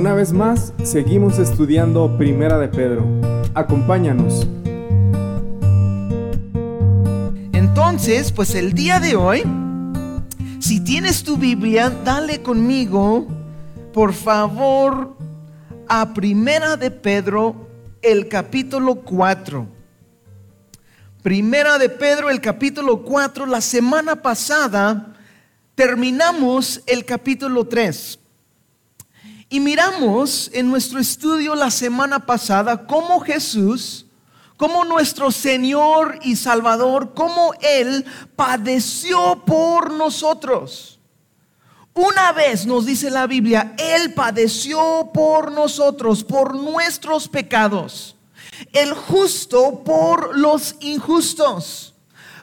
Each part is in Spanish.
Una vez más, seguimos estudiando Primera de Pedro. Acompáñanos. Entonces, pues el día de hoy, si tienes tu Biblia, dale conmigo, por favor, a Primera de Pedro, el capítulo 4. Primera de Pedro, el capítulo 4, la semana pasada terminamos el capítulo 3. Y miramos en nuestro estudio la semana pasada cómo Jesús, como nuestro Señor y Salvador, cómo Él padeció por nosotros. Una vez nos dice la Biblia, Él padeció por nosotros, por nuestros pecados. El justo por los injustos,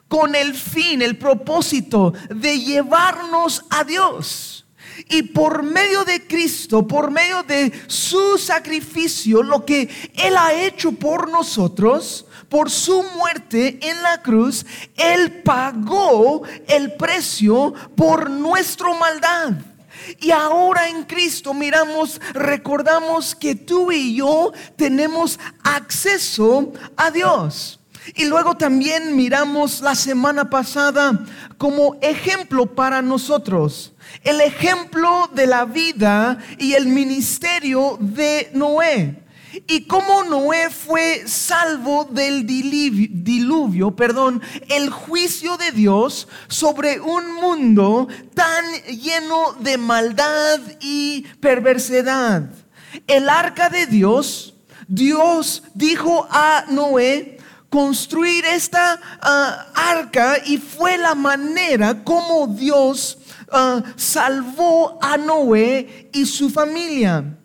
con el fin, el propósito de llevarnos a Dios. Y por medio de Cristo, por medio de su sacrificio, lo que Él ha hecho por nosotros, por su muerte en la cruz, Él pagó el precio por nuestra maldad. Y ahora en Cristo miramos, recordamos que tú y yo tenemos acceso a Dios. Y luego también miramos la semana pasada como ejemplo para nosotros el ejemplo de la vida y el ministerio de Noé. Y cómo Noé fue salvo del diluvio, perdón, el juicio de Dios sobre un mundo tan lleno de maldad y perversidad. El arca de Dios, Dios dijo a Noé, construir esta ah, arca y fue la manera como Dios Ah, salvó a Noé y su familia.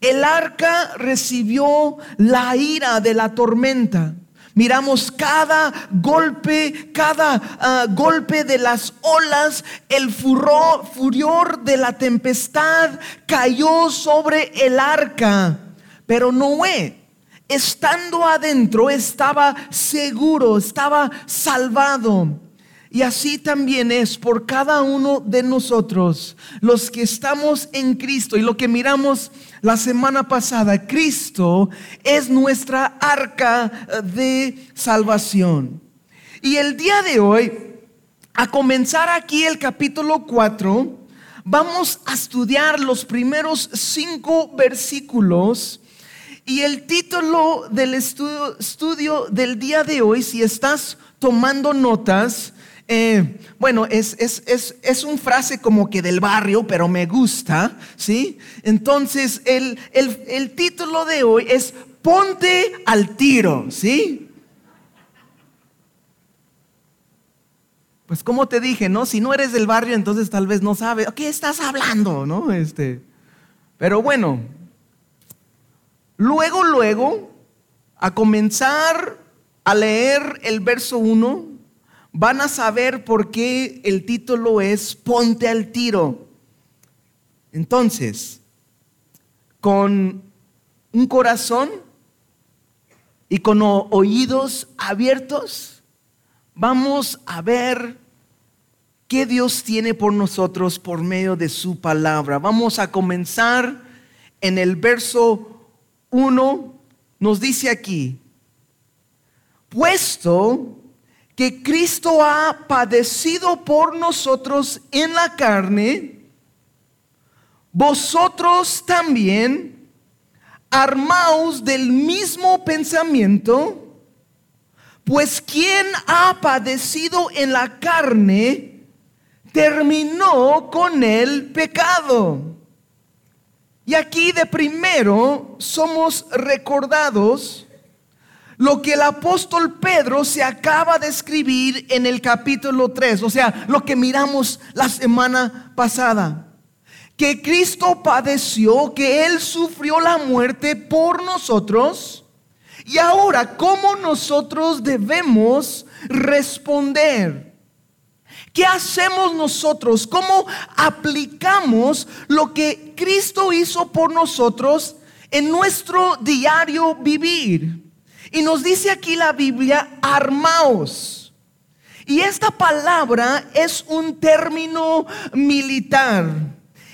El arca recibió la ira de la tormenta. Miramos cada golpe, cada ah, golpe de las olas, el furor, furior de la tempestad cayó sobre el arca. Pero Noé, estando adentro, estaba seguro, estaba salvado. Y así también es por cada uno de nosotros, los que estamos en Cristo y lo que miramos la semana pasada, Cristo es nuestra arca de salvación. Y el día de hoy, a comenzar aquí el capítulo 4, vamos a estudiar los primeros cinco versículos. Y el título del estudio, del día de hoy, si estás tomando notas, eh, bueno, es, es, un frase como que del barrio, pero me gusta, ¿sí? Entonces, el, el título de hoy es Ponte al tiro, ¿sí? Pues como te dije, ¿no? Si no eres del barrio, entonces tal vez no sabes, ¿qué estás hablando, no? Este, pero bueno, luego, luego, a comenzar a leer el verso 1, van a saber por qué el título es Ponte al tiro. Entonces, con un corazón y con oídos abiertos, vamos a ver qué Dios tiene por nosotros por medio de su palabra. Vamos a comenzar en el verso 1, nos dice aquí, puesto que Cristo ha padecido por nosotros en la carne, vosotros también armaos del mismo pensamiento, pues quien ha padecido en la carne, terminó con el pecado. Y aquí de primero somos recordados lo que el apóstol Pedro se acaba de escribir en el capítulo 3, o sea, lo que miramos la semana pasada. Que Cristo padeció, que Él sufrió la muerte por nosotros. Y ahora, ¿cómo nosotros debemos responder? ¿Qué hacemos nosotros? ¿Cómo aplicamos lo que Cristo hizo por nosotros en nuestro diario vivir? Y nos dice aquí la Biblia, armaos. Y esta palabra es un término militar.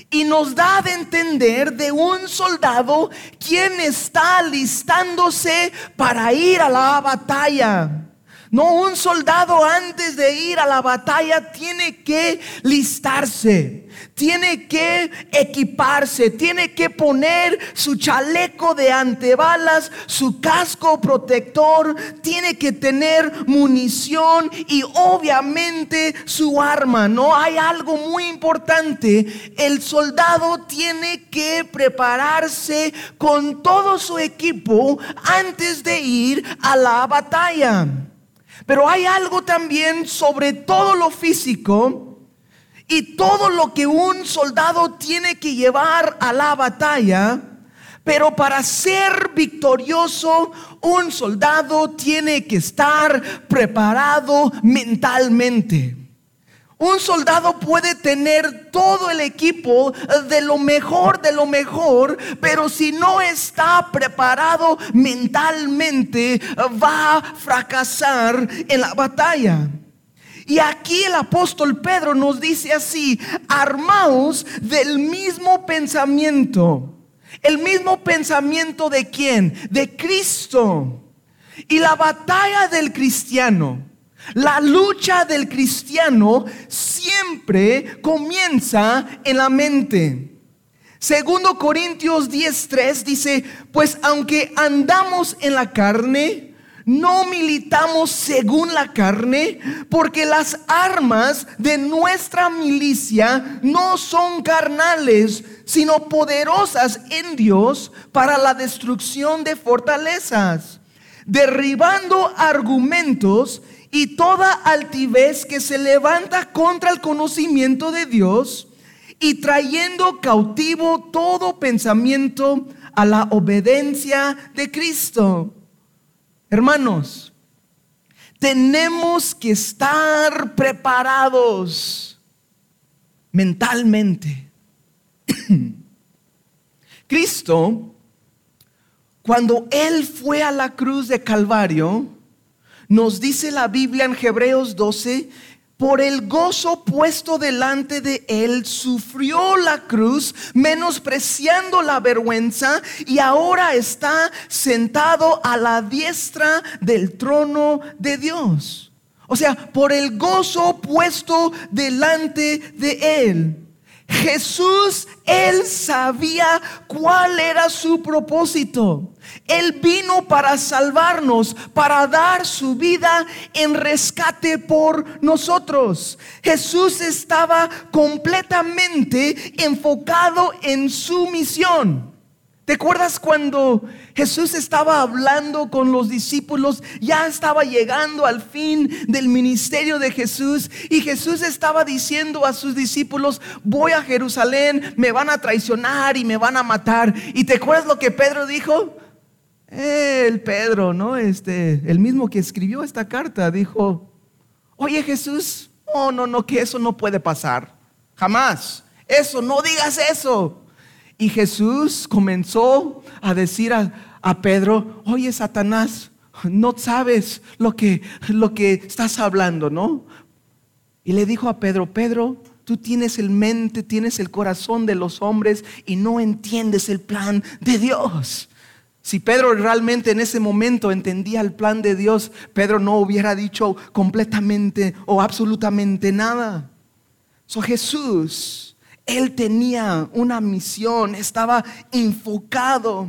y nos da de entender de un soldado quien está alistándose para ir a la batalla. No, un soldado antes de ir a la batalla tiene que listarse, tiene que equiparse, tiene que poner su chaleco de antebalas, su casco protector, tiene que tener munición y obviamente su arma. No hay algo muy importante. El soldado tiene que prepararse con todo su equipo antes de ir a la batalla. Pero hay algo también sobre todo lo físico y todo lo que un soldado tiene que llevar a la batalla. Pero para ser victorioso, un soldado tiene que estar preparado mentalmente. Un soldado puede tener todo el equipo de lo mejor, de lo mejor, pero si no está preparado mentalmente, va a fracasar en la batalla. Y aquí el apóstol Pedro nos dice así, armaos del mismo pensamiento. El mismo pensamiento de quién? De Cristo. Y la batalla del cristiano la lucha del cristiano siempre comienza en la mente. Segundo Corintios 10:3 dice, pues aunque andamos en la carne, no militamos según la carne, porque las armas de nuestra milicia no son carnales, sino poderosas en Dios para la destrucción de fortalezas, derribando argumentos y toda altivez que se levanta contra el conocimiento de Dios y trayendo cautivo todo pensamiento a la obediencia de Cristo. Hermanos, tenemos que estar preparados mentalmente. Cristo, cuando Él fue a la cruz de Calvario, nos dice la Biblia en Hebreos 12, por el gozo puesto delante de él, sufrió la cruz, menospreciando la vergüenza, y ahora está sentado a la diestra del trono de Dios. O sea, por el gozo puesto delante de él. Jesús, él sabía cuál era su propósito. Él vino para salvarnos, para dar su vida en rescate por nosotros. Jesús estaba completamente enfocado en su misión. ¿Te acuerdas cuando Jesús estaba hablando con los discípulos? Ya estaba llegando al fin del ministerio de Jesús y Jesús estaba diciendo a sus discípulos, voy a Jerusalén, me van a traicionar y me van a matar. ¿Y te acuerdas lo que Pedro dijo? El Pedro, ¿no? Este, el mismo que escribió esta carta, dijo, oye Jesús, oh, no, no, que eso no puede pasar. Jamás. Eso, no digas eso. Y Jesús comenzó a decir a, Pedro, oye Satanás, no sabes lo que, lo que estás hablando, ¿no? Y le dijo a Pedro, Pedro, tú tienes el mente, tienes el corazón de los hombres y no entiendes el plan de Dios. Si Pedro realmente en ese momento entendía el plan de Dios, Pedro no hubiera dicho completamente o absolutamente nada. So Jesús, él tenía una misión, estaba enfocado.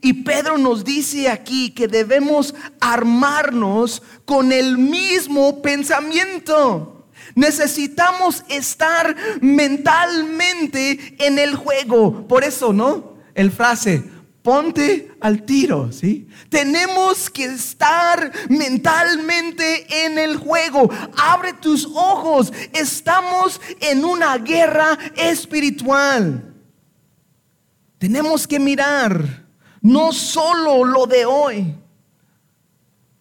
Y Pedro nos dice aquí que debemos armarnos con el mismo pensamiento. Necesitamos estar mentalmente en el juego. Por eso, ¿no? El frase, ponte al tiro, ¿sí? Tenemos que estar mentalmente en el juego. Abre tus ojos. Estamos en una guerra espiritual. Tenemos que mirar no solo lo de hoy,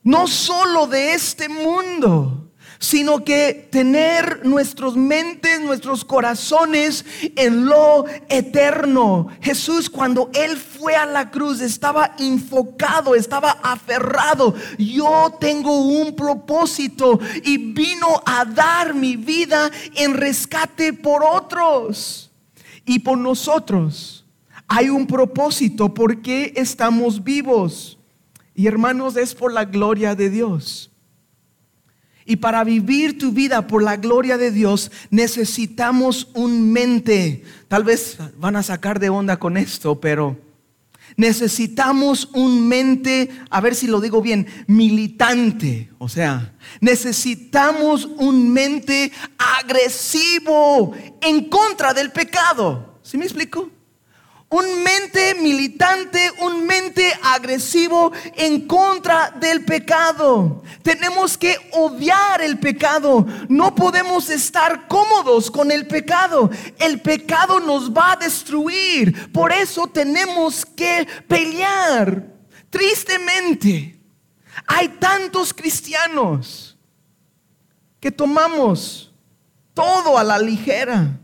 no solo de este mundo sino que tener nuestras mentes, nuestros corazones en lo eterno. Jesús cuando Él fue a la cruz estaba enfocado, estaba aferrado. Yo tengo un propósito y vino a dar mi vida en rescate por otros. y por nosotros. Hay un propósito por qué estamos vivos. Y hermanos, es por la gloria de Dios. Y para vivir tu vida por la gloria de Dios necesitamos un mente. Tal vez van a sacar de onda con esto, pero necesitamos un mente, a ver si lo digo bien, militante. O sea, necesitamos un mente agresivo en contra del pecado. ¿Sí me explico? Un mente militante, un mente agresivo en contra del pecado. Tenemos que odiar el pecado. No podemos estar cómodos con el pecado. El pecado nos va a destruir. Por eso tenemos que pelear. Tristemente, hay tantos cristianos que tomamos todo a la ligera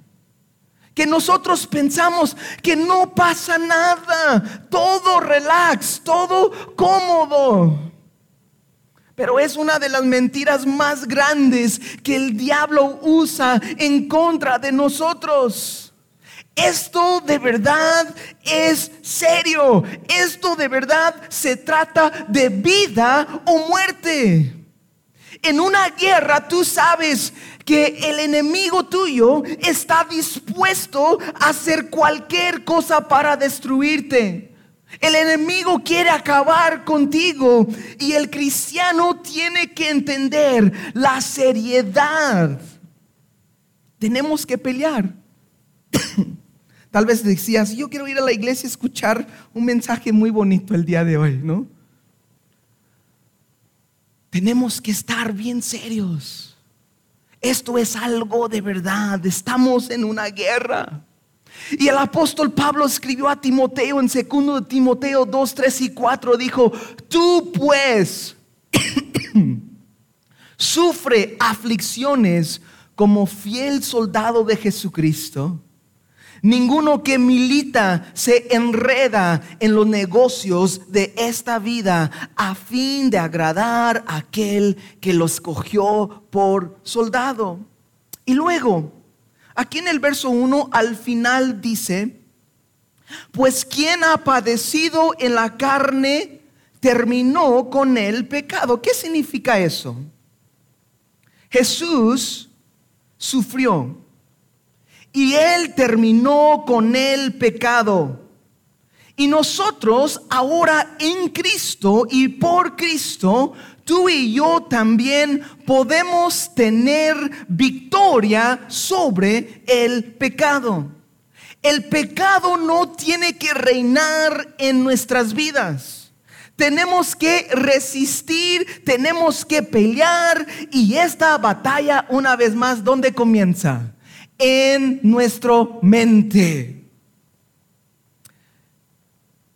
que nosotros pensamos que no pasa nada, todo relax, todo cómodo. Pero es una de las mentiras más grandes que el diablo usa en contra de nosotros. Esto de verdad es serio. Esto de verdad se trata de vida o muerte. En una guerra tú sabes que el enemigo tuyo está dispuesto a hacer cualquier cosa para destruirte. El enemigo quiere acabar contigo y el cristiano tiene que entender la seriedad. Tenemos que pelear. Tal vez decías, yo quiero ir a la iglesia a escuchar un mensaje muy bonito el día de hoy, ¿no? Tenemos que estar bien serios. Esto es algo de verdad. Estamos en una guerra. Y el apóstol Pablo escribió a Timoteo en 2 Timoteo 2, 3 y 4. Dijo, tú pues sufre aflicciones como fiel soldado de Jesucristo. Ninguno que milita se enreda en los negocios de esta vida a fin de agradar a aquel que lo escogió por soldado. Y luego, aquí en el verso 1 al final dice, pues quien ha padecido en la carne terminó con el pecado. ¿Qué significa eso? Jesús sufrió y Él terminó con el pecado. Y nosotros ahora en Cristo y por Cristo, tú y yo también podemos tener victoria sobre el pecado. El pecado no tiene que reinar en nuestras vidas. Tenemos que resistir, tenemos que pelear y esta batalla una vez más, ¿dónde comienza? En nuestro mente.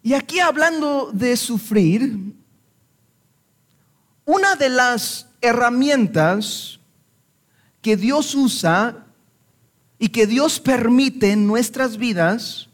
Y aquí hablando de sufrir, una de las herramientas que Dios usa y que Dios permite en nuestras vidas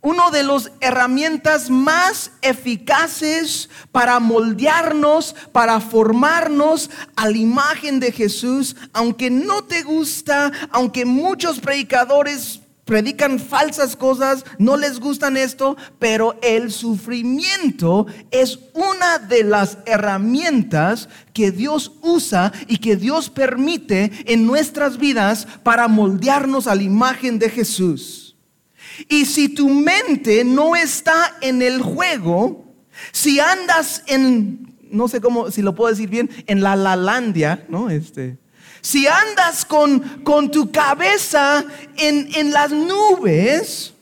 uno de las herramientas más eficaces para moldearnos, para formarnos a la imagen de Jesús, aunque no te gusta, aunque muchos predicadores predican falsas cosas, no les gustan esto, pero el sufrimiento es una de las herramientas que Dios usa y que Dios permite en nuestras vidas para moldearnos a la imagen de Jesús. Y si tu mente no está en el juego, si andas en, no sé cómo, si lo puedo decir bien, en la lalandia, ¿no? Este, si andas con, con tu cabeza en, en las nubes,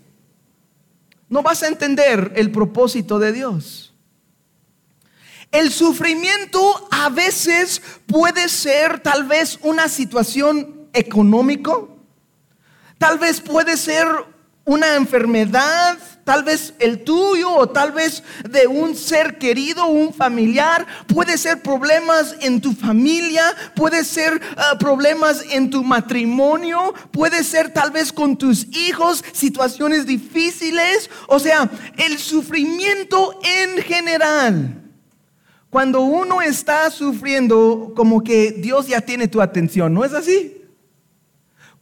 no vas a entender el propósito de Dios. El sufrimiento a veces puede ser tal vez una situación económico, tal vez puede ser una enfermedad, tal vez el tuyo o tal vez de un ser querido, un familiar, puede ser problemas en tu familia, puede ser ah, problemas en tu matrimonio, puede ser tal vez con tus hijos, situaciones difíciles, o sea, el sufrimiento en general. Cuando uno está sufriendo, como que Dios ya tiene tu atención, ¿no es así?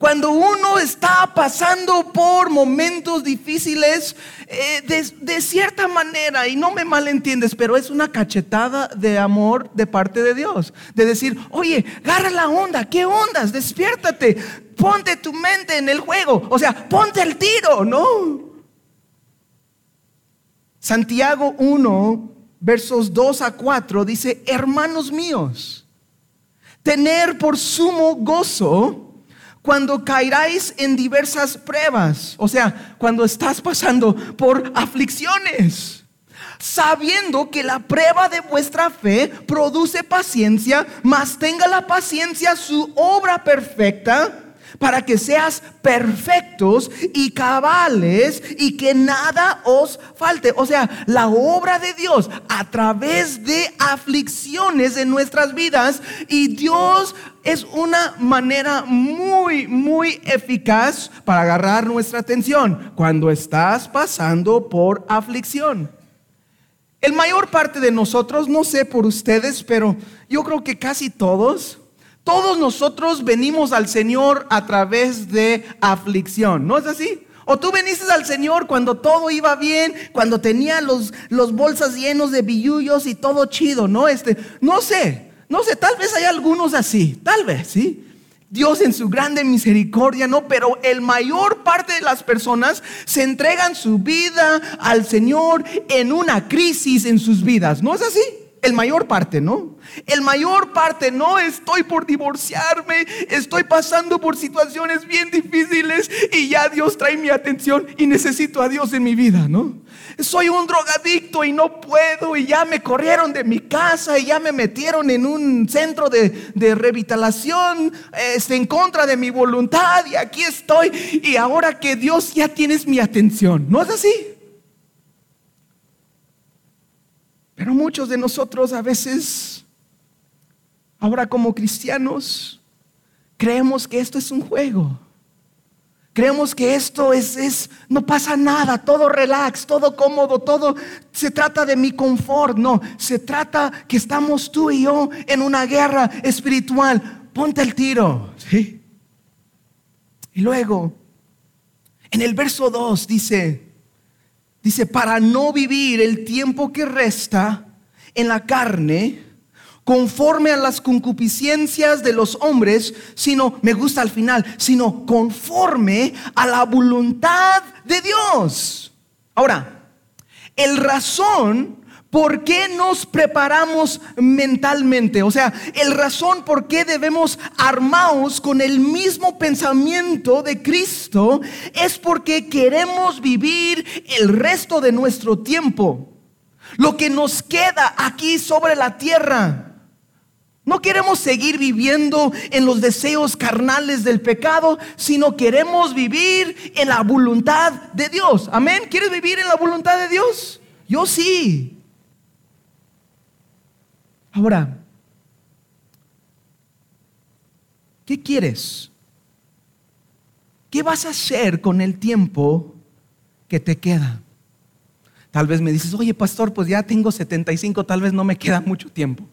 Cuando uno está pasando por momentos difíciles, eh, de, de, cierta manera, y no me malentiendes, pero es una cachetada de amor de parte de Dios. De decir, oye, agarra la onda, ¿qué ondas? Despiértate, ponte tu mente en el juego. O sea, ponte el tiro, ¿no? Santiago 1, versos 2 a 4 dice, hermanos míos, tener por sumo gozo cuando caeráis en diversas pruebas, o sea, cuando estás pasando por aflicciones, sabiendo que la prueba de vuestra fe produce paciencia, mas tenga la paciencia su obra perfecta para que seas perfectos y cabales y que nada os falte. O sea, la obra de Dios a través de aflicciones en nuestras vidas y Dios es una manera muy, muy eficaz para agarrar nuestra atención cuando estás pasando por aflicción. El mayor parte de nosotros, no sé por ustedes, pero yo creo que casi todos, todos nosotros venimos al Señor a través de aflicción, ¿no es así? O tú veniste al Señor cuando todo iba bien, cuando tenía los, los bolsas llenos de billullos y todo chido, ¿no? Este, no sé, no sé, tal vez hay algunos así, tal vez, ¿sí? Dios en su grande misericordia, no, pero el mayor parte de las personas se entregan su vida al Señor en una crisis en sus vidas, ¿no es así? El mayor parte, ¿no? El mayor parte, no estoy por divorciarme, estoy pasando por situaciones bien difíciles y ya Dios trae mi atención y necesito a Dios en mi vida, ¿no? Soy un drogadicto y no puedo y ya me corrieron de mi casa y ya me metieron en un centro de, de revitalación este, en contra de mi voluntad y aquí estoy y ahora que Dios ya tienes mi atención, ¿no es así? Pero muchos de nosotros a veces, ahora como cristianos, creemos que esto es un juego. Creemos que esto es, es, no pasa nada, todo relax, todo cómodo, todo se trata de mi confort. No, se trata que estamos tú y yo en una guerra espiritual. Ponte el tiro. ¿sí? Y luego, en el verso 2 dice, Dice, para no vivir el tiempo que resta en la carne conforme a las concupiscencias de los hombres, sino, me gusta al final, sino conforme a la voluntad de Dios. Ahora, el razón ¿Por qué nos preparamos mentalmente? O sea, el razón por qué debemos armados con el mismo pensamiento de Cristo es porque queremos vivir el resto de nuestro tiempo. Lo que nos queda aquí sobre la tierra. No queremos seguir viviendo en los deseos carnales del pecado, sino queremos vivir en la voluntad de Dios. Amén. ¿Quieres vivir en la voluntad de Dios? Yo sí. Ahora, ¿qué quieres? ¿Qué vas a hacer con el tiempo que te queda? Tal vez me dices, oye pastor, pues ya tengo 75, tal vez no me queda mucho tiempo.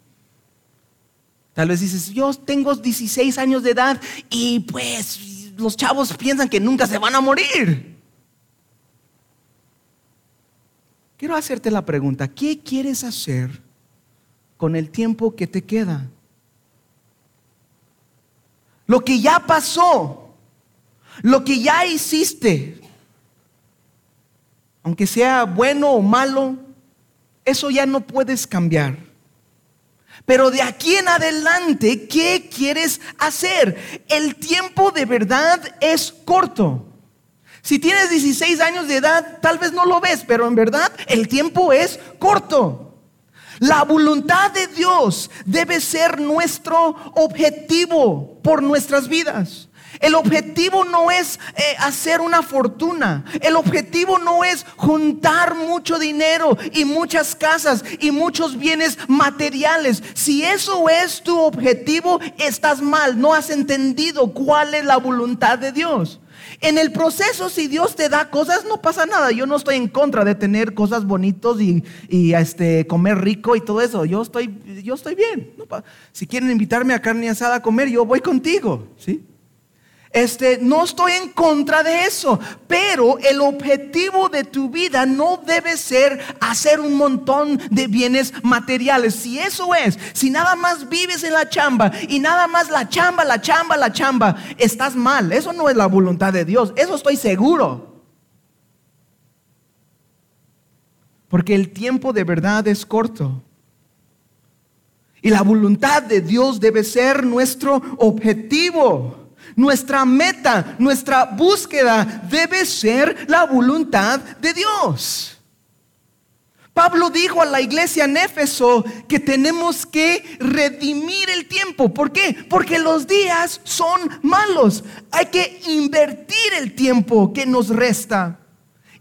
Tal vez dices, yo tengo 16 años de edad y pues los chavos piensan que nunca se van a morir. Quiero hacerte la pregunta, ¿qué quieres hacer con el tiempo que te queda. Lo que ya pasó, lo que ya hiciste, aunque sea bueno o malo, eso ya no puedes cambiar. Pero de aquí en adelante, ¿qué quieres hacer? El tiempo de verdad es corto. Si tienes 16 años de edad, tal vez no lo ves, pero en verdad el tiempo es corto. La voluntad de Dios debe ser nuestro objetivo por nuestras vidas. El objetivo no es eh, hacer una fortuna. El objetivo no es juntar mucho dinero y muchas casas y muchos bienes materiales. Si eso es tu objetivo, estás mal. No has entendido cuál es la voluntad de Dios. En el proceso, si Dios te da cosas, no pasa nada. Yo no estoy en contra de tener cosas bonitos y, este, comer rico y todo eso. Yo estoy, yo estoy bien. si quieren invitarme a carne asada a comer, yo voy contigo. ¿sí? Este, no estoy en contra de eso, pero el objetivo de tu vida no debe ser hacer un montón de bienes materiales. Si eso es, si nada más vives en la chamba y nada más la chamba, la chamba, la chamba, estás mal. Eso no es la voluntad de Dios, eso estoy seguro. Porque el tiempo de verdad es corto. Y la voluntad de Dios debe ser nuestro objetivo. Nuestra meta, nuestra búsqueda debe ser la voluntad de Dios. Pablo dijo a la iglesia en Éfeso que tenemos que redimir el tiempo. ¿Por qué? Porque los días son malos. Hay que invertir el tiempo que nos resta.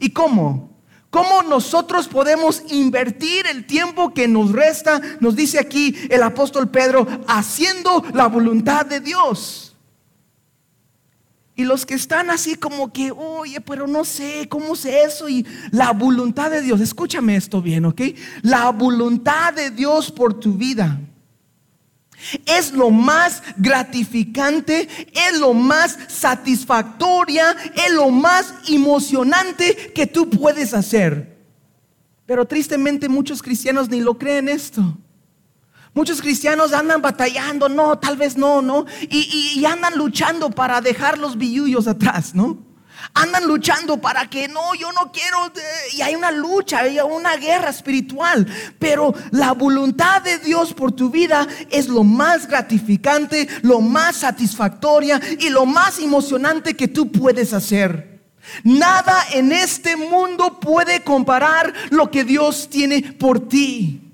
¿Y cómo? ¿Cómo nosotros podemos invertir el tiempo que nos resta? Nos dice aquí el apóstol Pedro, haciendo la voluntad de Dios. Y los que están así como que, oye, pero no sé, ¿cómo sé eso? Y la voluntad de Dios, escúchame esto bien, ¿ok? La voluntad de Dios por tu vida es lo más gratificante, es lo más satisfactoria, es lo más emocionante que tú puedes hacer. Pero tristemente muchos cristianos ni lo creen esto. Muchos cristianos andan batallando, no, tal vez no, no, y, andan luchando para dejar los billullos atrás, ¿no? Andan luchando para que no, yo no quiero, eh, y hay una lucha, hay una guerra espiritual, pero la voluntad de Dios por tu vida es lo más gratificante, lo más satisfactoria y lo más emocionante que tú puedes hacer. Nada en este mundo puede comparar lo que Dios tiene por ti.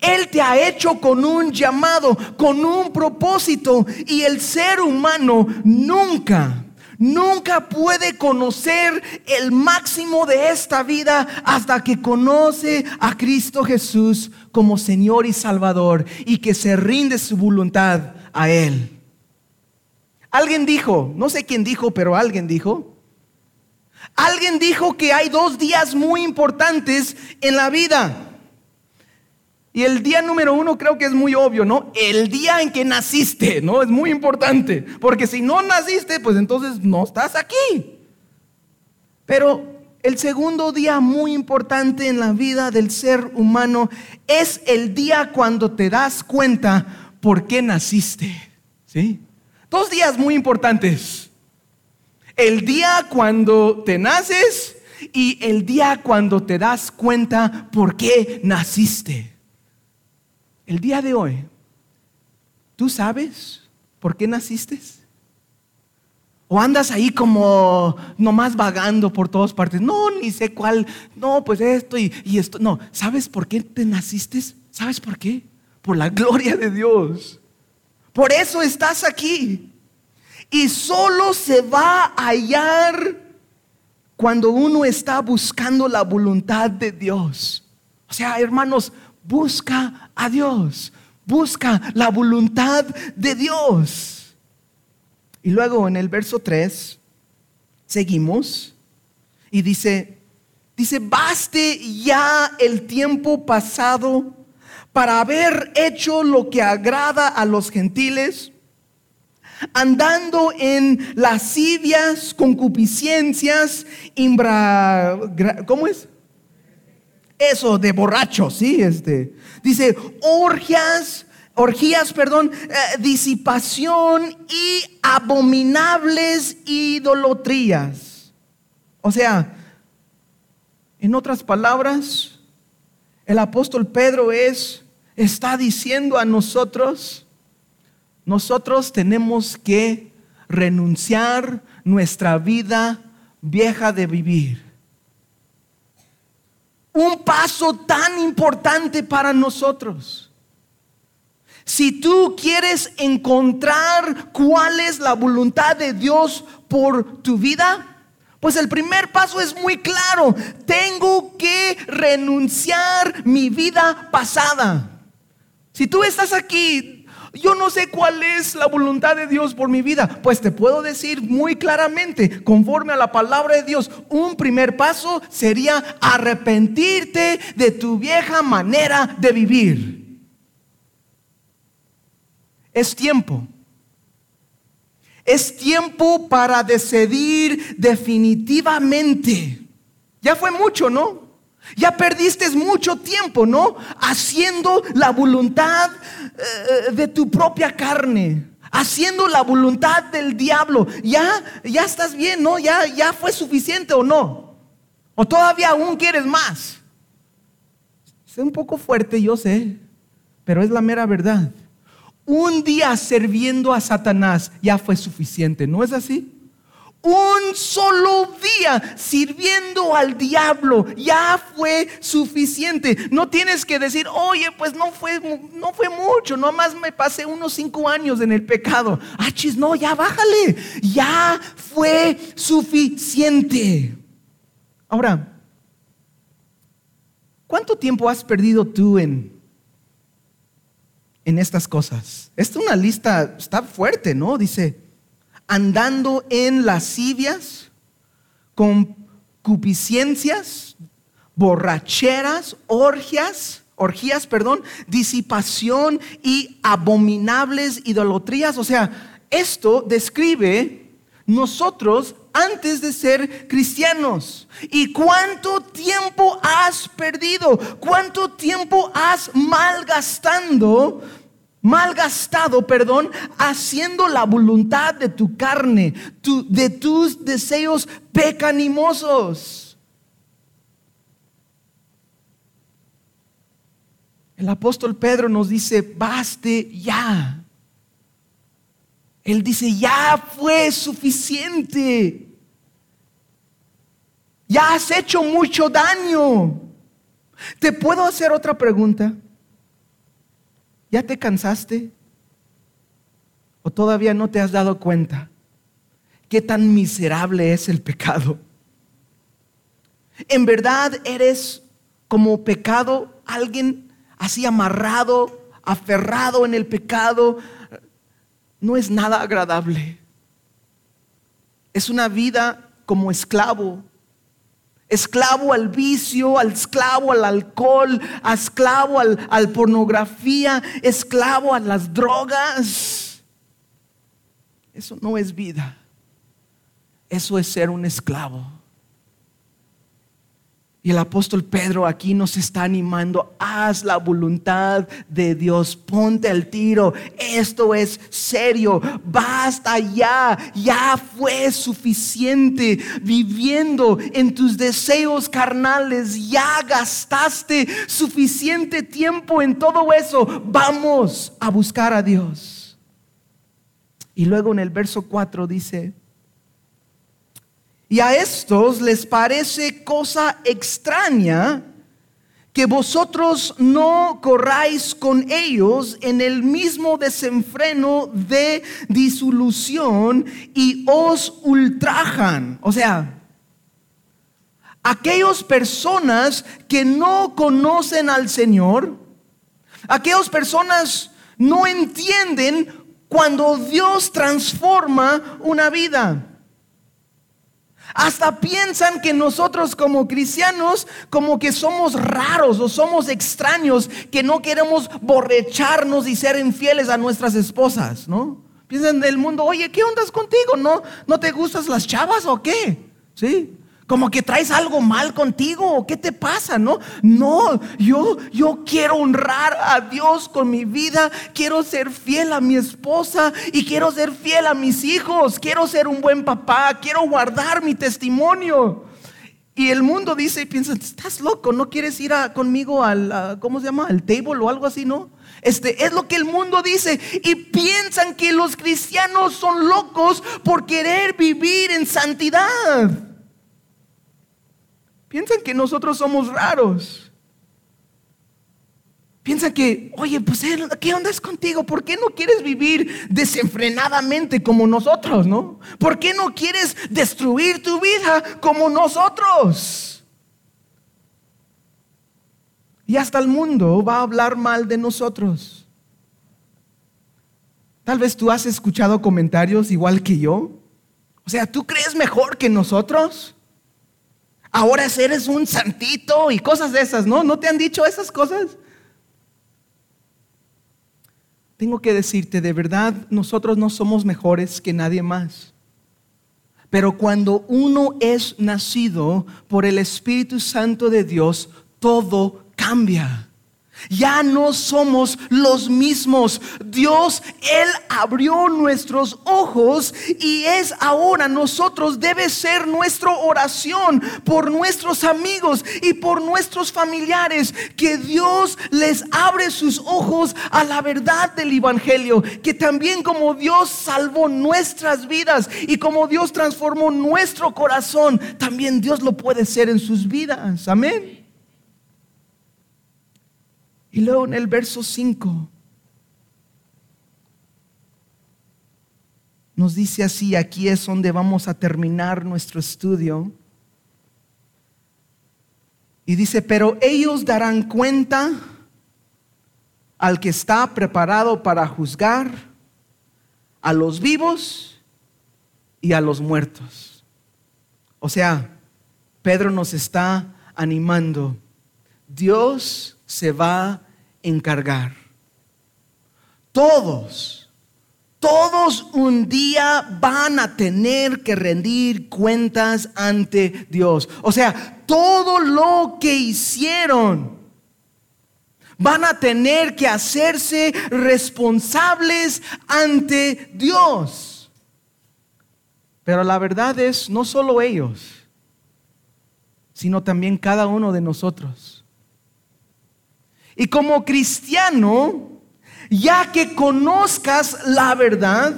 Él te ha hecho con un llamado, con un propósito y el ser humano nunca, nunca puede conocer el máximo de esta vida hasta que conoce a Cristo Jesús como Señor y Salvador y que se rinde su voluntad a Él. Alguien dijo, no sé quién dijo, pero alguien dijo, alguien dijo que hay dos días muy importantes en la vida. Y el día número uno creo que es muy obvio, ¿no? El día en que naciste, ¿no? Es muy importante. Porque si no naciste, pues entonces no estás aquí. Pero el segundo día muy importante en la vida del ser humano es el día cuando te das cuenta por qué naciste. ¿Sí? Dos días muy importantes. El día cuando te naces y el día cuando te das cuenta por qué naciste. El día de hoy, ¿tú sabes por qué naciste? ¿O andas ahí como nomás vagando por todas partes? No, ni sé cuál. No, pues esto y, esto. No, ¿sabes por qué te naciste? ¿Sabes por qué? Por la gloria de Dios. Por eso estás aquí. Y solo se va a hallar cuando uno está buscando la voluntad de Dios. O sea, hermanos, busca a Dios, busca la voluntad de Dios. Y luego en el verso 3 seguimos y dice, dice, baste ya el tiempo pasado para haber hecho lo que agrada a los gentiles, andando en lascivias, concupiscencias, imbra, ¿cómo es? Eso de borrachos, sí, este. Dice, orgias, orgías, perdón, eh, disipación y abominables idolatrías. O sea, en otras palabras, el apóstol Pedro es, está diciendo a nosotros, nosotros tenemos que renunciar nuestra vida vieja de vivir un paso tan importante para nosotros. Si tú quieres encontrar cuál es la voluntad de Dios por tu vida, pues el primer paso es muy claro. Tengo que renunciar mi vida pasada. Si tú estás aquí yo no sé cuál es la voluntad de Dios por mi vida. Pues te puedo decir muy claramente, conforme a la palabra de Dios, un primer paso sería arrepentirte de tu vieja manera de vivir. Es tiempo. Es tiempo para decidir definitivamente. Ya fue mucho, ¿no? Ya perdiste mucho tiempo, ¿no? Haciendo la voluntad eh, de tu propia carne, haciendo la voluntad del diablo. Ya, ya estás bien, ¿no? Ya, ya fue suficiente o no. O todavía aún quieres más. Sé un poco fuerte, yo sé, pero es la mera verdad. Un día sirviendo a Satanás ya fue suficiente, ¿no es así? Un solo día sirviendo al diablo ya fue suficiente. No tienes que decir, oye, pues no fue, no fue mucho, nomás me pasé unos cinco años en el pecado. Ah, chis, no, ya bájale, ya fue suficiente. Ahora, ¿cuánto tiempo has perdido tú en, en estas cosas? Esta es una lista, está fuerte, ¿no? Dice, andando en lascivias, con cupiscencias, borracheras, orgias, orgías, perdón, disipación y abominables idolatrías. O sea, esto describe nosotros antes de ser cristianos. ¿Y cuánto tiempo has perdido? ¿Cuánto tiempo has malgastando malgastado, perdón, haciendo la voluntad de tu carne, de tus deseos pecanimosos. El apóstol Pedro nos dice, baste ya. Él dice, ya fue suficiente. Ya has hecho mucho daño. ¿Te puedo hacer otra pregunta? ¿Ya te cansaste? ¿O todavía no te has dado cuenta qué tan miserable es el pecado? ¿En verdad eres como pecado alguien así amarrado, aferrado en el pecado? No es nada agradable. Es una vida como esclavo Esclavo al vicio, al esclavo al alcohol, esclavo al, al pornografía, esclavo a las drogas. Eso no es vida. Eso es ser un esclavo. Y el apóstol Pedro aquí nos está animando, haz la voluntad de Dios, ponte al tiro, esto es serio, basta ya, ya fue suficiente viviendo en tus deseos carnales, ya gastaste suficiente tiempo en todo eso, vamos a buscar a Dios. Y luego en el verso 4 dice, y a estos les parece cosa extraña que vosotros no corráis con ellos en el mismo desenfreno de disolución y os ultrajan. O sea, aquellas personas que no conocen al Señor, aquellas personas no entienden cuando Dios transforma una vida. Hasta piensan que nosotros como cristianos como que somos raros o somos extraños, que no queremos borrecharnos y ser infieles a nuestras esposas, ¿no? Piensan del mundo, oye, ¿qué ondas contigo? ¿No, ¿No te gustas las chavas o qué? ¿Sí? Como que traes algo mal contigo, ¿qué te pasa? No, no, yo, yo quiero honrar a Dios con mi vida, quiero ser fiel a mi esposa y quiero ser fiel a mis hijos, quiero ser un buen papá, quiero guardar mi testimonio. Y el mundo dice y piensa, estás loco, no quieres ir conmigo al, ¿cómo se llama? Al table o algo así, ¿no? Este es lo que el mundo dice y piensan que los cristianos son locos por querer vivir en santidad. Piensan que nosotros somos raros. Piensan que, oye, pues, ¿qué onda es contigo? ¿Por qué no quieres vivir desenfrenadamente como nosotros, no? ¿Por qué no quieres destruir tu vida como nosotros? Y hasta el mundo va a hablar mal de nosotros. Tal vez tú has escuchado comentarios igual que yo. O sea, ¿tú crees mejor que nosotros? Ahora eres un santito y cosas de esas, ¿no? ¿No te han dicho esas cosas? tengo que decirte, de verdad, nosotros no somos mejores que nadie más. Pero cuando uno es nacido por el Espíritu Santo de Dios, todo cambia. Ya no somos los mismos. Dios, Él abrió nuestros ojos y es ahora nosotros, debe ser nuestra oración por nuestros amigos y por nuestros familiares, que Dios les abre sus ojos a la verdad del Evangelio, que también como Dios salvó nuestras vidas y como Dios transformó nuestro corazón, también Dios lo puede hacer en sus vidas. Amén. Y luego en el verso 5 nos dice así, aquí es donde vamos a terminar nuestro estudio. Y dice, pero ellos darán cuenta al que está preparado para juzgar a los vivos y a los muertos. O sea, Pedro nos está animando. Dios se va encargar. Todos, todos un día van a tener que rendir cuentas ante Dios. O sea, todo lo que hicieron van a tener que hacerse responsables ante Dios. Pero la verdad es, no solo ellos, sino también cada uno de nosotros. Y como cristiano, ya que conozcas la verdad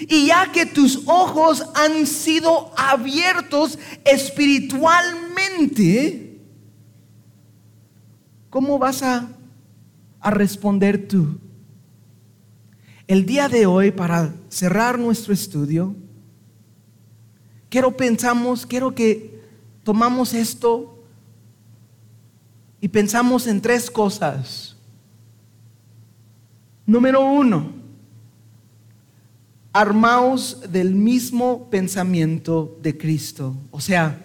y ya que tus ojos han sido abiertos espiritualmente, ¿cómo vas a, responder tú? El día de hoy, para cerrar nuestro estudio, quiero pensamos, quiero que tomamos esto y pensamos en tres cosas. Número uno, armaos del mismo pensamiento de Cristo. O sea,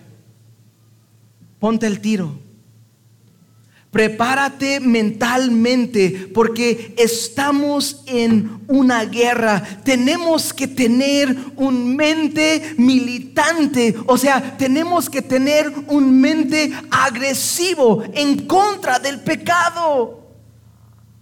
ponte el tiro. Prepárate mentalmente porque estamos en una guerra. Tenemos que tener un mente militante, o sea, tenemos que tener un mente agresivo en contra del pecado.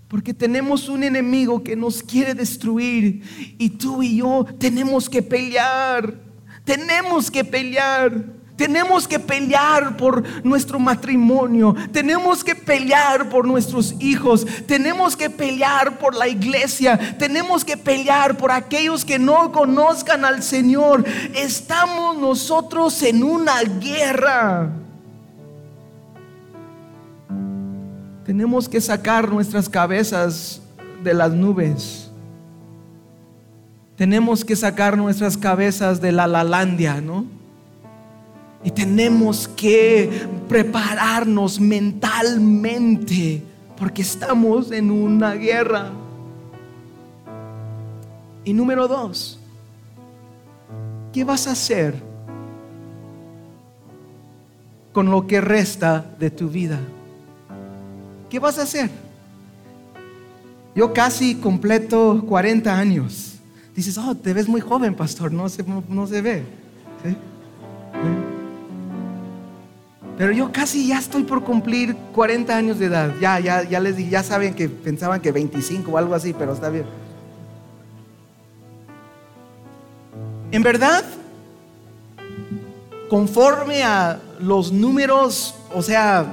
Porque tenemos un enemigo que nos quiere destruir y tú y yo tenemos que pelear. Tenemos que pelear. Tenemos que pelear por nuestro matrimonio. Tenemos que pelear por nuestros hijos. Tenemos que pelear por la iglesia. Tenemos que pelear por aquellos que no conozcan al Señor. Estamos nosotros en una guerra. Tenemos que sacar nuestras cabezas de las nubes. Tenemos que sacar nuestras cabezas de la lalandia, ¿no? Y tenemos que prepararnos mentalmente porque estamos en una guerra. Y número dos, ¿qué vas a hacer con lo que resta de tu vida? ¿Qué vas a hacer? Yo casi completo 40 años. Dices, oh, te ves muy joven, pastor, no se, no, se ve. ¿Sí? Pero yo casi ya estoy por cumplir 40 años de edad. Ya, ya, ya les dije, ya saben que pensaban que 25 o algo así, pero está bien. En verdad, conforme a los números, o sea,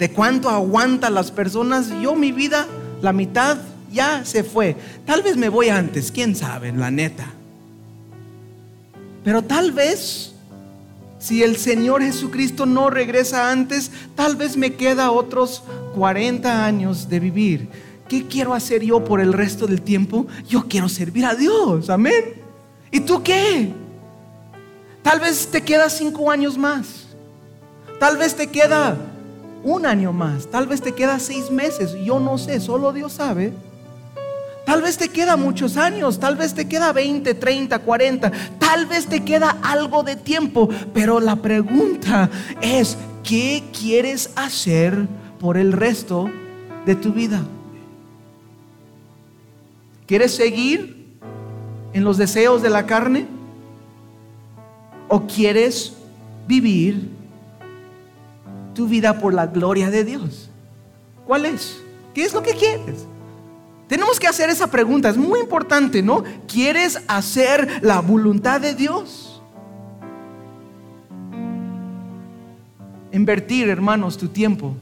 de cuánto aguantan las personas, yo mi vida, la mitad ya se fue. Tal vez me voy antes, quién sabe, la neta. Pero tal vez si el Señor Jesucristo no regresa antes, tal vez me queda otros 40 años de vivir. ¿Qué quiero hacer yo por el resto del tiempo? Yo quiero servir a Dios, amén. ¿Y tú qué? Tal vez te queda cinco años más. Tal vez te queda un año más. Tal vez te queda seis meses. Yo no sé, solo Dios sabe. Tal vez te queda muchos años, tal vez te queda 20, 30, 40, tal vez te queda algo de tiempo, pero la pregunta es, ¿qué quieres hacer por el resto de tu vida? ¿Quieres seguir en los deseos de la carne? ¿O quieres vivir tu vida por la gloria de Dios? ¿Cuál es? ¿Qué es lo que quieres? Tenemos que hacer esa pregunta, es muy importante, ¿no? ¿Quieres hacer la voluntad de Dios? Invertir, hermanos, tu tiempo.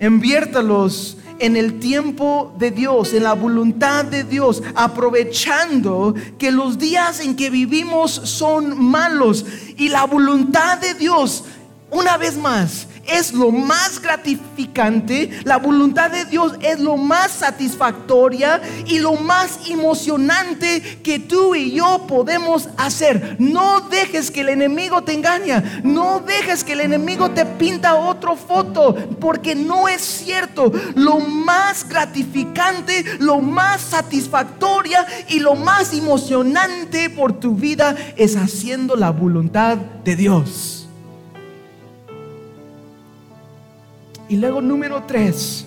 Inviértalos en el tiempo de Dios, en la voluntad de Dios, aprovechando que los días en que vivimos son malos y la voluntad de Dios, una vez más, es lo más gratificante, la voluntad de Dios es lo más satisfactoria y lo más emocionante que tú y yo podemos hacer. No dejes que el enemigo te engañe, no dejes que el enemigo te pinta otra foto, porque no es cierto. Lo más gratificante, lo más satisfactoria y lo más emocionante por tu vida es haciendo la voluntad de Dios. Y luego número tres,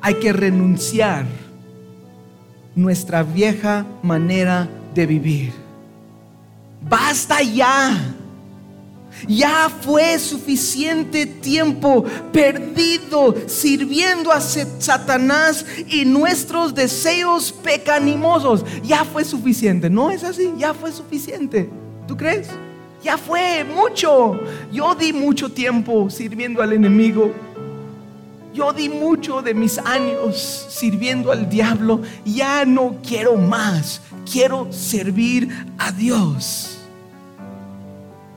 hay que renunciar nuestra vieja manera de vivir. Basta ya. Ya fue suficiente tiempo perdido sirviendo a Satanás y nuestros deseos pecanimosos. Ya fue suficiente. ¿No es así? Ya fue suficiente. ¿Tú crees? Ya fue mucho. Yo di mucho tiempo sirviendo al enemigo. Yo di mucho de mis años sirviendo al diablo. Ya no quiero más. Quiero servir a Dios.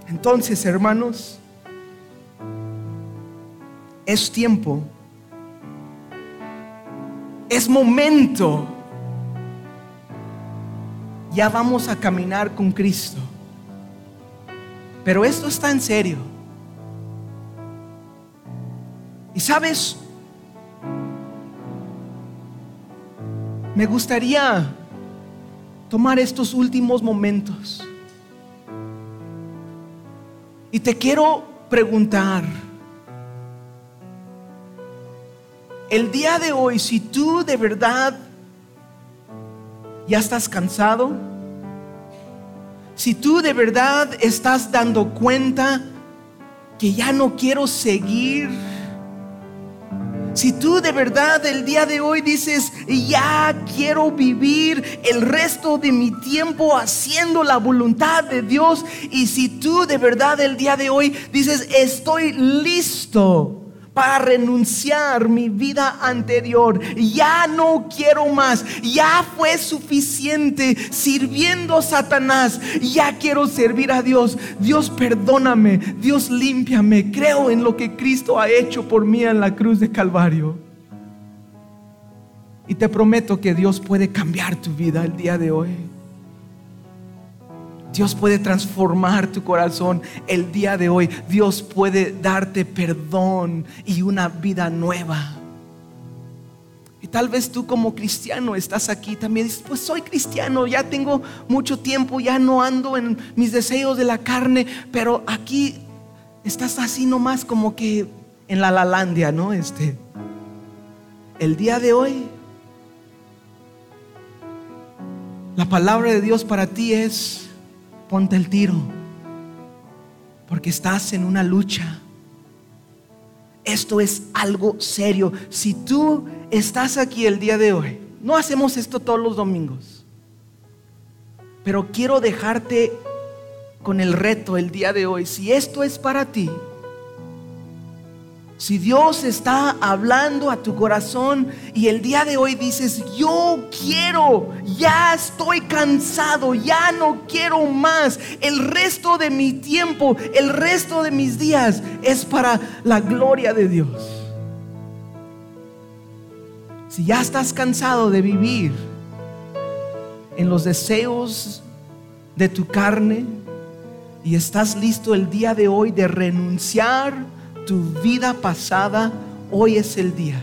Entonces, hermanos, es tiempo. Es momento. Ya vamos a caminar con Cristo. Pero esto está en serio. Y sabes, me gustaría tomar estos últimos momentos. Y te quiero preguntar, el día de hoy, si tú de verdad ya estás cansado, si tú de verdad estás dando cuenta que ya no quiero seguir, si tú de verdad el día de hoy dices, ya quiero vivir el resto de mi tiempo haciendo la voluntad de Dios, y si tú de verdad el día de hoy dices, estoy listo para renunciar mi vida anterior. Ya no quiero más. Ya fue suficiente sirviendo a Satanás. Ya quiero servir a Dios. Dios perdóname. Dios límpiame. Creo en lo que Cristo ha hecho por mí en la cruz de Calvario. Y te prometo que Dios puede cambiar tu vida el día de hoy. Dios puede transformar tu corazón el día de hoy. Dios puede darte perdón y una vida nueva. Y tal vez tú como cristiano estás aquí también dices, pues soy cristiano, ya tengo mucho tiempo, ya no ando en mis deseos de la carne, pero aquí estás así nomás como que en la lalandia, ¿no? Este, el día de hoy, la palabra de Dios para ti es, ponte el tiro, porque estás en una lucha. Esto es algo serio. Si tú estás aquí el día de hoy, no hacemos esto todos los domingos, pero quiero dejarte con el reto el día de hoy. Si esto es para ti, si Dios está hablando a tu corazón y el día de hoy dices, yo quiero, ya estoy cansado, ya no quiero más, el resto de mi tiempo, el resto de mis días es para la gloria de Dios. Si ya estás cansado de vivir en los deseos de tu carne y estás listo el día de hoy de renunciar, tu vida pasada, hoy es el día.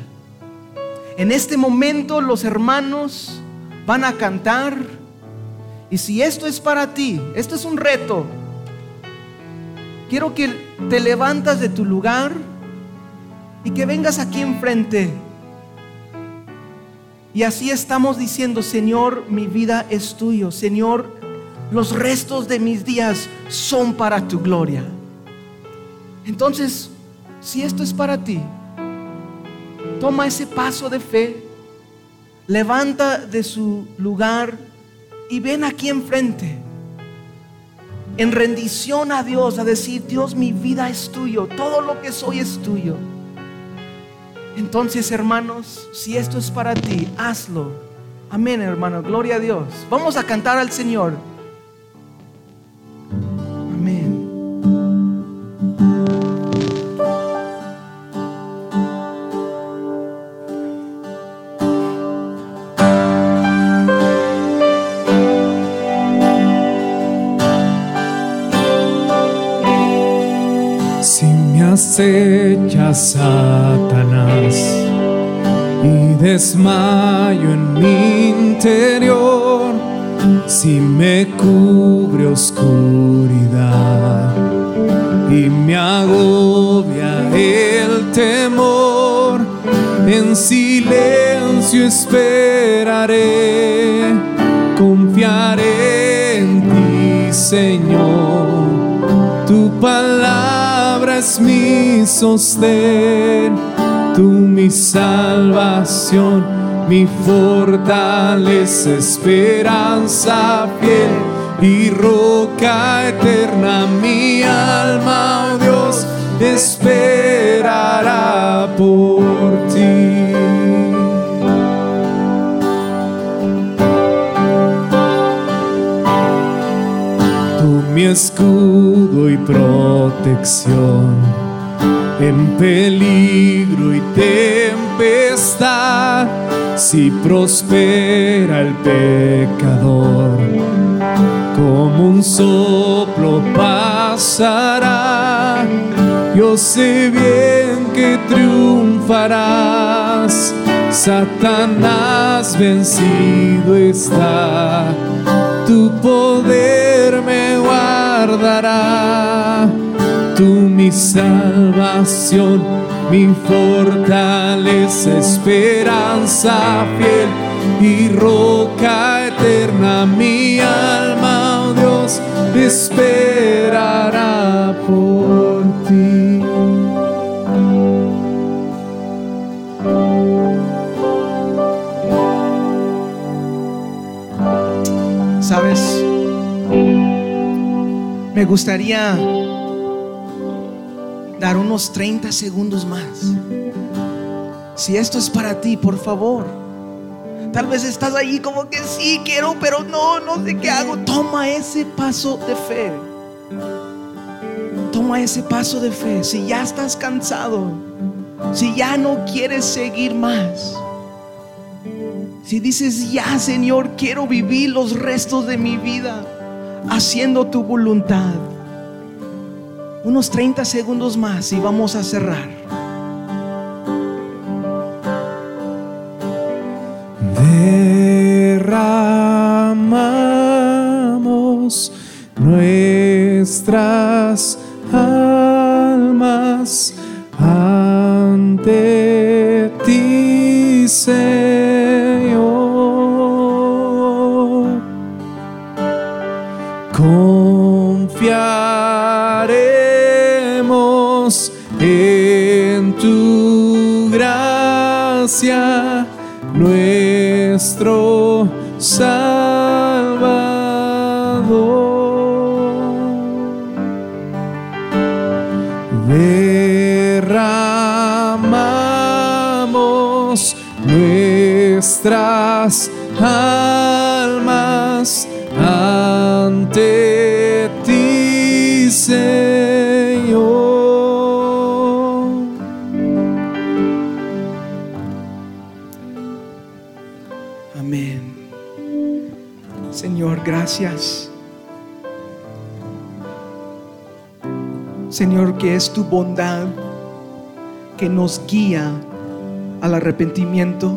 En este momento los hermanos van a cantar. Y si esto es para ti, esto es un reto, quiero que te levantas de tu lugar y que vengas aquí enfrente. Y así estamos diciendo, Señor, mi vida es tuyo. Señor, los restos de mis días son para tu gloria. Entonces, si esto es para ti, toma ese paso de fe, levanta de su lugar y ven aquí enfrente, en rendición a Dios, a decir, Dios, mi vida es tuyo, todo lo que soy es tuyo. Entonces, hermanos, si esto es para ti, hazlo. Amén, hermano. Gloria a Dios. Vamos a cantar al Señor. Me acechas, Satanás, y desmayo en mi interior, si me cubre oscuridad y me agobia el temor, en silencio esperaré, confiaré en ti, Señor. Tu palabra es mi sostén, tú mi salvación, mi fortaleza, esperanza fiel y roca eterna. Mi alma, oh Dios, esperará por ti. Escudo y protección en peligro y tempestad. Si prospera el pecador, como un soplo pasará. Yo sé bien que triunfarás. Satanás vencido está tu poder me guardará. Tú mi salvación, mi fortaleza, esperanza fiel y roca eterna. Mi alma, oh Dios, esperará por Me gustaría dar unos 30 segundos más. Si esto es para ti, por favor. Tal vez estás ahí como que sí quiero, pero no, no sé qué hago. Toma ese paso de fe. Toma ese paso de fe. Si ya estás cansado, si ya no quieres seguir más. Si dices, ya Señor, quiero vivir los restos de mi vida haciendo tu voluntad. Unos 30 segundos más y vamos a cerrar. Derramamos nuestras nuestro Salvador. Derramamos nuestras almas ante ti, Señor. Gracias. Señor, que es tu bondad que nos guía al arrepentimiento.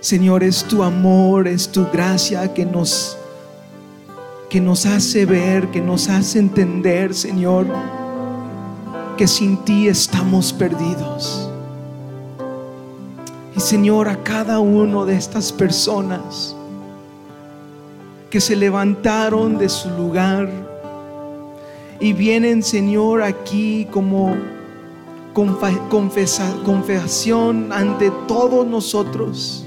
Señor, es tu amor, es tu gracia que nos que nos hace ver, que nos hace entender, Señor, que sin ti estamos perdidos. Y Señor, a cada uno de estas personas que se levantaron de su lugar y vienen, Señor, aquí como confesión ante todos nosotros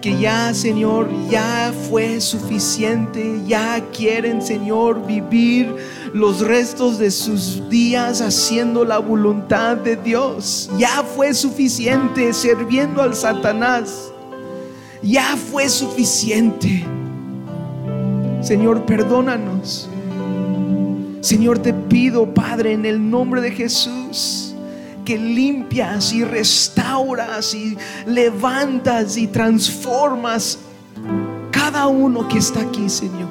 que ya, Señor, ya fue suficiente, ya quieren, Señor, vivir los restos de sus días haciendo la voluntad de Dios. Ya fue suficiente sirviendo al Satanás. Ya fue suficiente. Señor, perdónanos. Señor, te pido, Padre, en el nombre de Jesús que limpias y restauras y levantas y transformas cada uno que está aquí, Señor.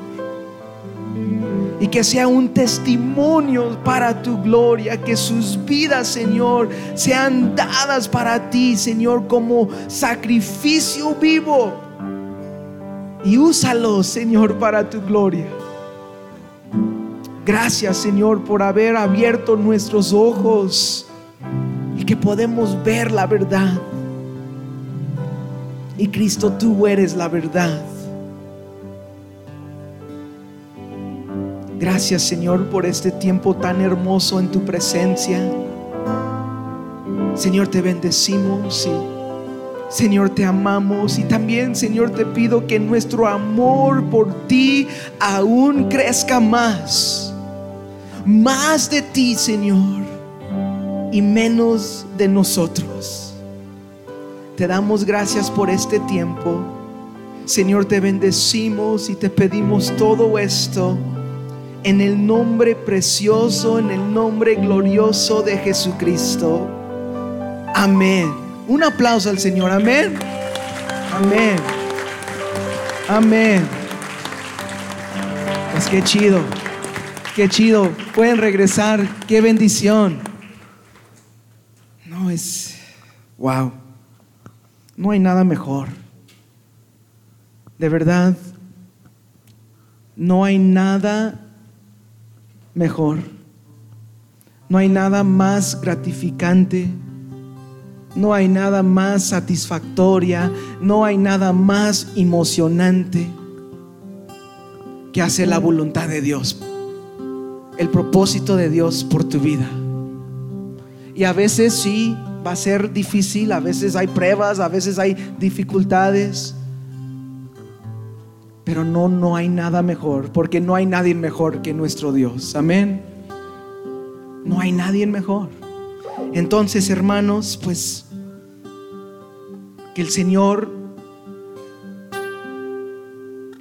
Y que sea un testimonio para tu gloria, que sus vidas, Señor, sean dadas para ti, Señor, como sacrificio vivo. Y úsalo, Señor, para tu gloria. Gracias, Señor, por haber abierto nuestros ojos y que podemos ver la verdad. Y Cristo, tú eres la verdad. Gracias Señor por este tiempo tan hermoso en tu presencia. Señor, te bendecimos Señor, te amamos y también Señor te pido que nuestro amor por ti aún crezca más. Más de ti, Señor y menos de nosotros. Te damos gracias por este tiempo. Señor, te bendecimos y te pedimos todo esto en el nombre precioso, en el nombre glorioso de Jesucristo. Amén. Un aplauso al Señor. Amén. Amén. Amén. Pues qué chido. Qué chido. Pueden regresar. Qué bendición es, wow, no hay nada mejor. De verdad, no hay nada mejor. No hay nada más gratificante. No hay nada más satisfactoria. No hay nada más emocionante que hacer la voluntad de Dios. El propósito de Dios por tu vida. Y a veces sí, va a ser difícil, a veces hay pruebas, a veces hay dificultades. Pero no, no hay nada mejor, porque no hay nadie mejor que nuestro Dios. Amén. No hay nadie mejor. Entonces, hermanos, pues que el Señor,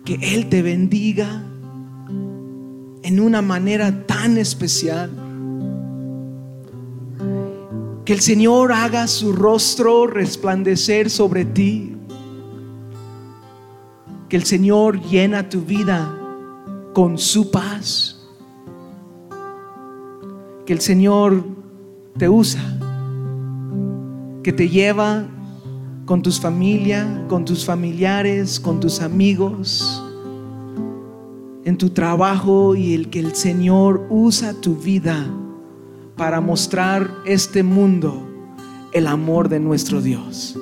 que Él te bendiga en una manera tan especial que el Señor haga su rostro resplandecer sobre ti. Que el Señor llena tu vida con su paz. Que el Señor te usa. Que te lleva con tus familias, con tus familiares, con tus amigos, en tu trabajo y el que el Señor usa tu vida para mostrar este mundo el amor de nuestro Dios.